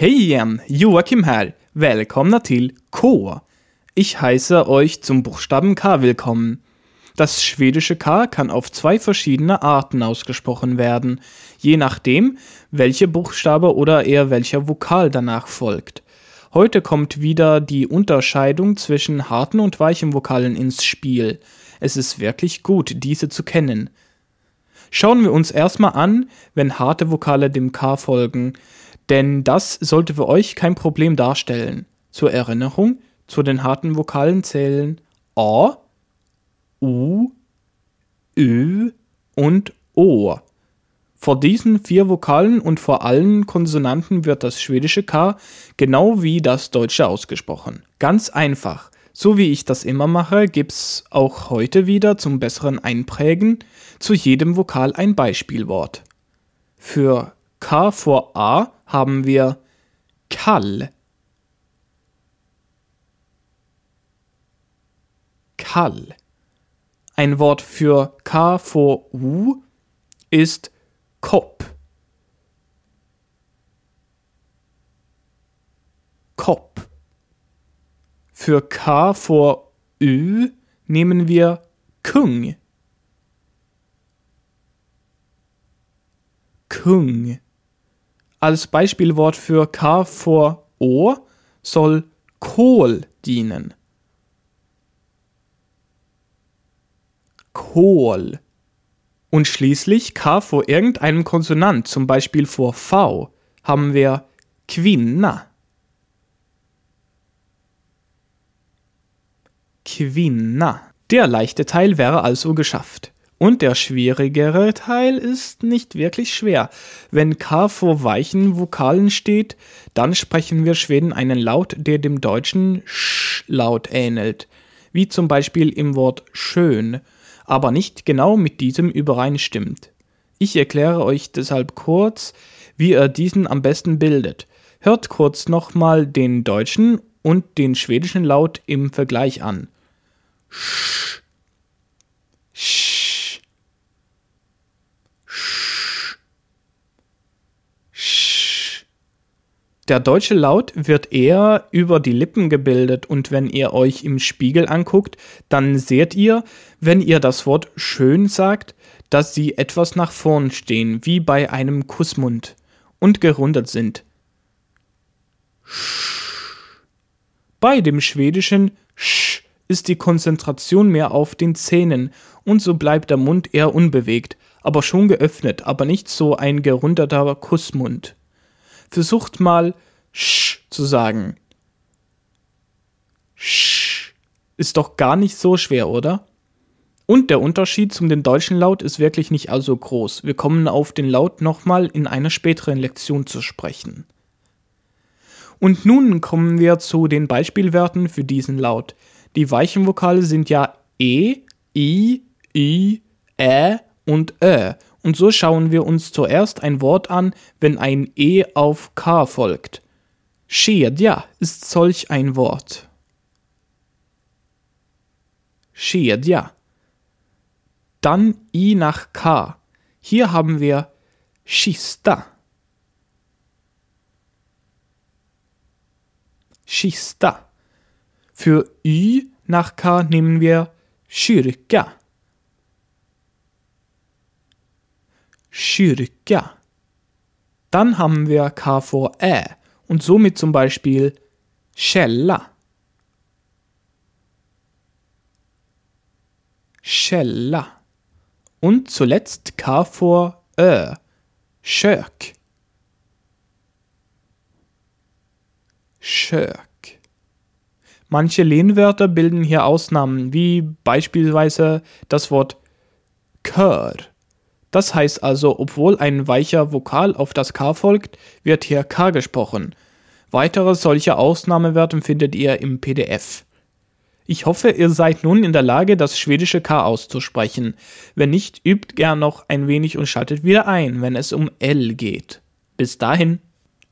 Hej igen! Joakim här. Välkomna till K. Ich heiße euch zum Buchstaben K willkommen. Das schwedische K kann auf zwei verschiedene Arten ausgesprochen werden, je nachdem, welche Buchstabe oder eher welcher Vokal danach folgt. Heute kommt wieder die Unterscheidung zwischen harten und weichen Vokalen ins Spiel. Es ist wirklich gut, diese zu kennen. Schauen wir uns erstmal an, wenn harte Vokale dem K folgen, denn das sollte für euch kein Problem darstellen. Zur Erinnerung, zu den harten Vokalen zählen A, U, Ö und O. Vor diesen vier Vokalen und vor allen Konsonanten wird das schwedische K genau wie das deutsche ausgesprochen. Ganz einfach. So wie ich das immer mache, gibt's auch heute wieder zum besseren Einprägen zu jedem Vokal ein Beispielwort. Für K vor A haben wir kall. Kall. Ein Wort für K vor U ist Kopp. Kopp. Für K vor Ü nehmen wir Kung. Kung. Als Beispielwort für K vor O soll Kohl dienen. Kohl. Und schließlich K vor irgendeinem Konsonant, zum Beispiel vor V, haben wir Kvinna. Kvinna. Der leichte Teil wäre also geschafft. Und der schwierigere Teil ist nicht wirklich schwer. Wenn K vor weichen Vokalen steht, dann sprechen wir Schweden einen Laut, der dem deutschen Sch-Laut ähnelt, wie zum Beispiel im Wort schön, aber nicht genau mit diesem übereinstimmt. Ich erkläre euch deshalb kurz, wie ihr diesen am besten bildet. Hört kurz nochmal den deutschen und den schwedischen Laut im Vergleich an. Sch. Der deutsche Laut wird eher über die Lippen gebildet und wenn ihr euch im Spiegel anguckt, dann seht ihr, wenn ihr das Wort schön sagt, dass sie etwas nach vorn stehen, wie bei einem Kussmund und gerundet sind. Bei dem schwedischen Sch ist die Konzentration mehr auf den Zähnen und so bleibt der Mund eher unbewegt, aber schon geöffnet, aber nicht so ein gerundeter Kussmund. Versucht mal Sch zu sagen. Sch ist doch gar nicht so schwer, oder? Und der Unterschied zum den deutschen Laut ist wirklich nicht also groß. Wir kommen auf den Laut nochmal in einer späteren Lektion zu sprechen. Und nun kommen wir zu den Beispielwerten für diesen Laut. Die weichen Vokale sind ja E, I, I, Ä und Ö. Und so schauen wir uns zuerst ein Wort an, wenn ein E auf K folgt. Kedja ist solch ein Wort. Kedja. Dann I nach K. Hier haben wir Kista. Kista. Für Ü nach K nehmen wir Kyrka. Kyrka. Dann haben wir K vor Ä und somit zum Beispiel Källa. Källa. Und zuletzt K vor Ö. Kök. Kök. Manche Lehnwörter bilden hier Ausnahmen, wie beispielsweise das Wort Kör. Das heißt also, obwohl ein weicher Vokal auf das K folgt, wird hier K gesprochen. Weitere solche Ausnahmewerte findet ihr im PDF. Ich hoffe, ihr seid nun in der Lage, das schwedische K auszusprechen. Wenn nicht, übt gern noch ein wenig und schaltet wieder ein, wenn es um L geht. Bis dahin.